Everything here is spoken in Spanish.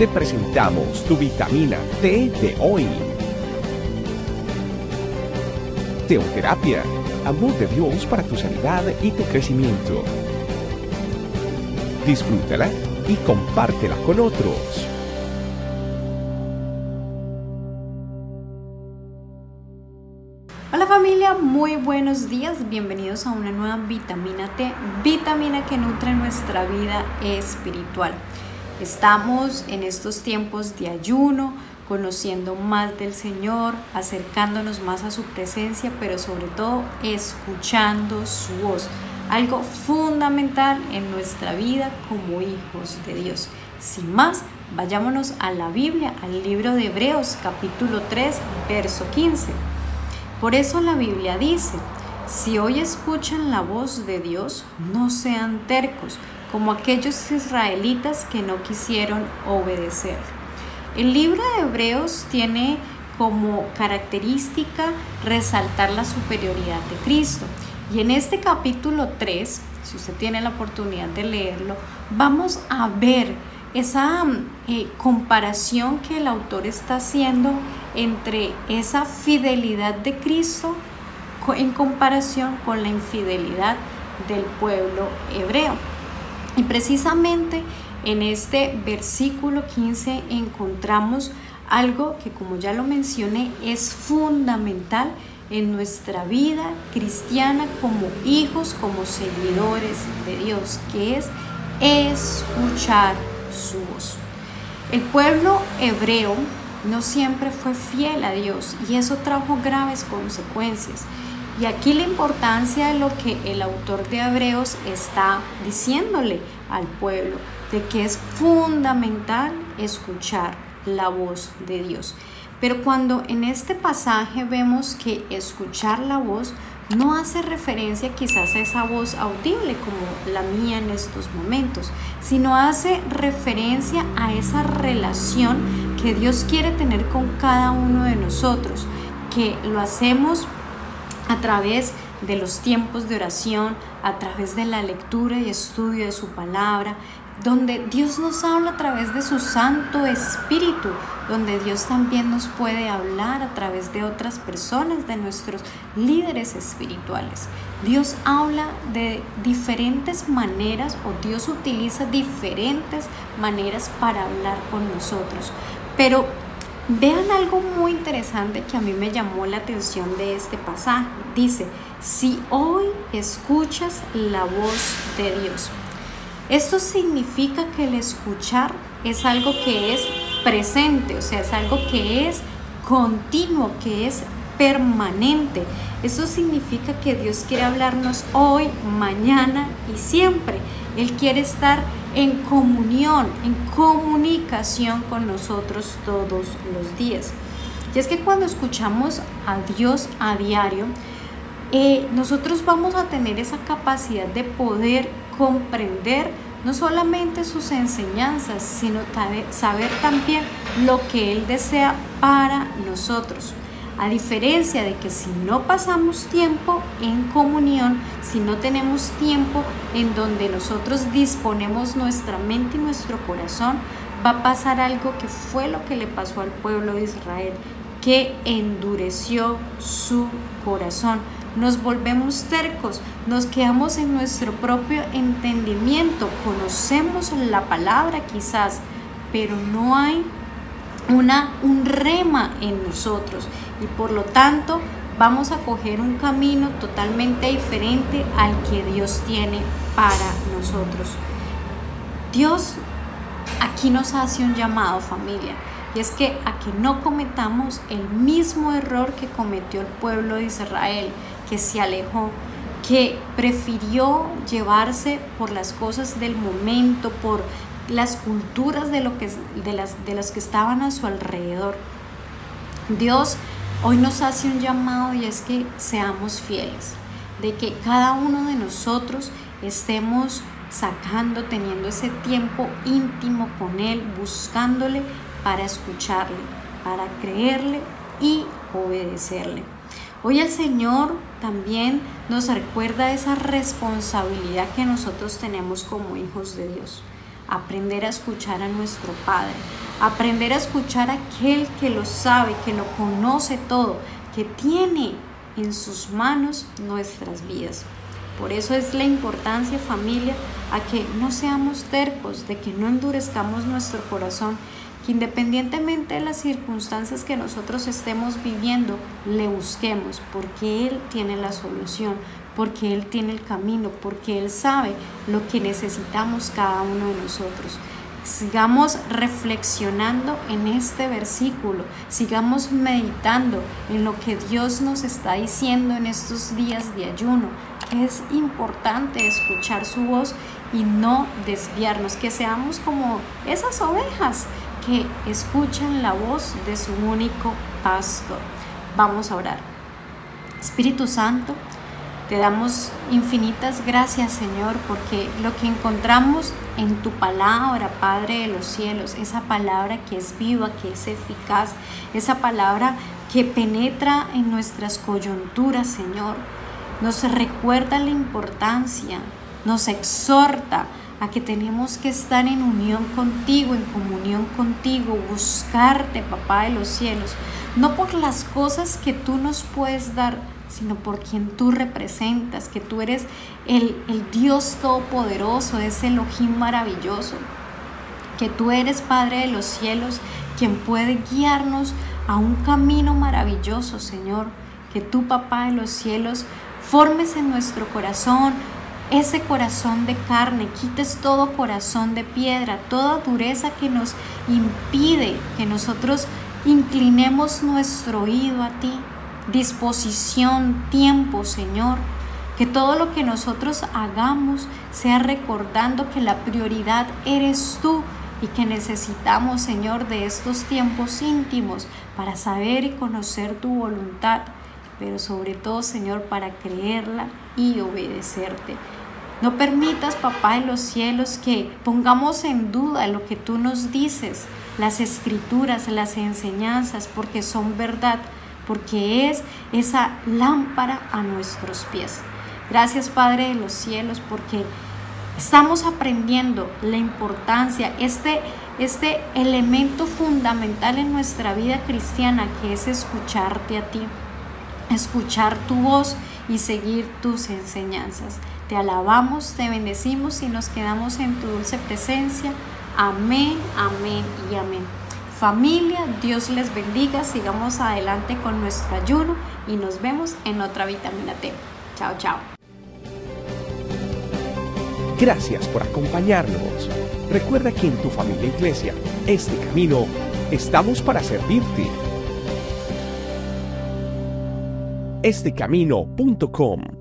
te presentamos tu vitamina T de hoy. Teoterapia, amor de Dios para tu sanidad y tu crecimiento. Disfrútala y compártela con otros. Hola familia, muy buenos días, bienvenidos a una nueva vitamina T, vitamina que nutre nuestra vida espiritual. Estamos en estos tiempos de ayuno, conociendo más del Señor, acercándonos más a su presencia, pero sobre todo escuchando su voz, algo fundamental en nuestra vida como hijos de Dios. Sin más, vayámonos a la Biblia, al libro de Hebreos capítulo 3, verso 15. Por eso la Biblia dice, si hoy escuchan la voz de Dios, no sean tercos, como aquellos israelitas que no quisieron obedecer. El libro de Hebreos tiene como característica resaltar la superioridad de Cristo. Y en este capítulo 3, si usted tiene la oportunidad de leerlo, vamos a ver esa eh, comparación que el autor está haciendo entre esa fidelidad de Cristo en comparación con la infidelidad del pueblo hebreo. Y precisamente en este versículo 15 encontramos algo que como ya lo mencioné es fundamental en nuestra vida cristiana como hijos, como seguidores de Dios, que es escuchar su voz. El pueblo hebreo no siempre fue fiel a Dios y eso trajo graves consecuencias. Y aquí la importancia de lo que el autor de Hebreos está diciéndole al pueblo, de que es fundamental escuchar la voz de Dios. Pero cuando en este pasaje vemos que escuchar la voz no hace referencia quizás a esa voz audible como la mía en estos momentos, sino hace referencia a esa relación que Dios quiere tener con cada uno de nosotros, que lo hacemos a través de los tiempos de oración, a través de la lectura y estudio de su palabra, donde Dios nos habla a través de su Santo Espíritu, donde Dios también nos puede hablar a través de otras personas, de nuestros líderes espirituales. Dios habla de diferentes maneras o Dios utiliza diferentes maneras para hablar con nosotros. Pero Vean algo muy interesante que a mí me llamó la atención de este pasaje. Dice, si hoy escuchas la voz de Dios. Esto significa que el escuchar es algo que es presente, o sea, es algo que es continuo, que es permanente. Eso significa que Dios quiere hablarnos hoy, mañana y siempre. Él quiere estar en comunión, en comunicación con nosotros todos los días. Y es que cuando escuchamos a Dios a diario, eh, nosotros vamos a tener esa capacidad de poder comprender no solamente sus enseñanzas, sino saber también lo que Él desea para nosotros. A diferencia de que si no pasamos tiempo en comunión, si no tenemos tiempo en donde nosotros disponemos nuestra mente y nuestro corazón, va a pasar algo que fue lo que le pasó al pueblo de Israel, que endureció su corazón. Nos volvemos tercos, nos quedamos en nuestro propio entendimiento, conocemos la palabra quizás, pero no hay una, un rema en nosotros y por lo tanto vamos a coger un camino totalmente diferente al que Dios tiene para nosotros. Dios aquí nos hace un llamado familia y es que a que no cometamos el mismo error que cometió el pueblo de Israel, que se alejó, que prefirió llevarse por las cosas del momento, por las culturas de, lo que, de, las, de las que estaban a su alrededor. Dios hoy nos hace un llamado y es que seamos fieles, de que cada uno de nosotros estemos sacando, teniendo ese tiempo íntimo con Él, buscándole para escucharle, para creerle y obedecerle. Hoy el Señor también nos recuerda esa responsabilidad que nosotros tenemos como hijos de Dios. Aprender a escuchar a nuestro Padre, aprender a escuchar a aquel que lo sabe, que lo conoce todo, que tiene en sus manos nuestras vidas. Por eso es la importancia familia a que no seamos tercos, de que no endurezcamos nuestro corazón, que independientemente de las circunstancias que nosotros estemos viviendo, le busquemos, porque Él tiene la solución, porque Él tiene el camino, porque Él sabe lo que necesitamos cada uno de nosotros. Sigamos reflexionando en este versículo, sigamos meditando en lo que Dios nos está diciendo en estos días de ayuno. Es importante escuchar su voz y no desviarnos, que seamos como esas ovejas que escuchan la voz de su único pastor. Vamos a orar. Espíritu Santo, te damos infinitas gracias, Señor, porque lo que encontramos en tu palabra, Padre de los cielos, esa palabra que es viva, que es eficaz, esa palabra que penetra en nuestras coyunturas, Señor, nos recuerda la importancia, nos exhorta a que tenemos que estar en unión contigo, en comunión contigo, buscarte, Papá de los cielos, no por las cosas que tú nos puedes dar, sino por quien tú representas, que tú eres el, Dios Todopoderoso, ese Elohim maravilloso, que tú eres Padre de los cielos, quien puede guiarnos a un camino maravilloso, Señor, que tú, Papá de los cielos, formes en nuestro corazón ese corazón de carne, quites todo corazón de piedra, toda dureza que nos impide que nosotros inclinemos nuestro oído a ti disposición, tiempo, Señor. Que todo lo que nosotros hagamos sea recordando que la prioridad eres tú y que necesitamos, Señor, de estos tiempos íntimos para saber y conocer tu voluntad, pero sobre todo, Señor, para creerla y obedecerte. No permitas, papá de los cielos, que pongamos en duda lo que tú nos dices, las escrituras, las enseñanzas, porque son verdad porque es esa lámpara a nuestros pies. Gracias Padre de los cielos porque estamos aprendiendo la importancia, este, este elemento fundamental en nuestra vida cristiana que es escucharte a ti, escuchar tu voz y seguir tus enseñanzas. Te alabamos, te bendecimos y nos quedamos en tu dulce presencia. Amén, amén y amén. Familia, Dios les bendiga, sigamos adelante con nuestro ayuno y nos vemos en otra vitamina T. Chao, chao. Gracias por acompañarnos. Recuerda que en tu familia e iglesia, este camino, estamos para servirte. Estecamino.com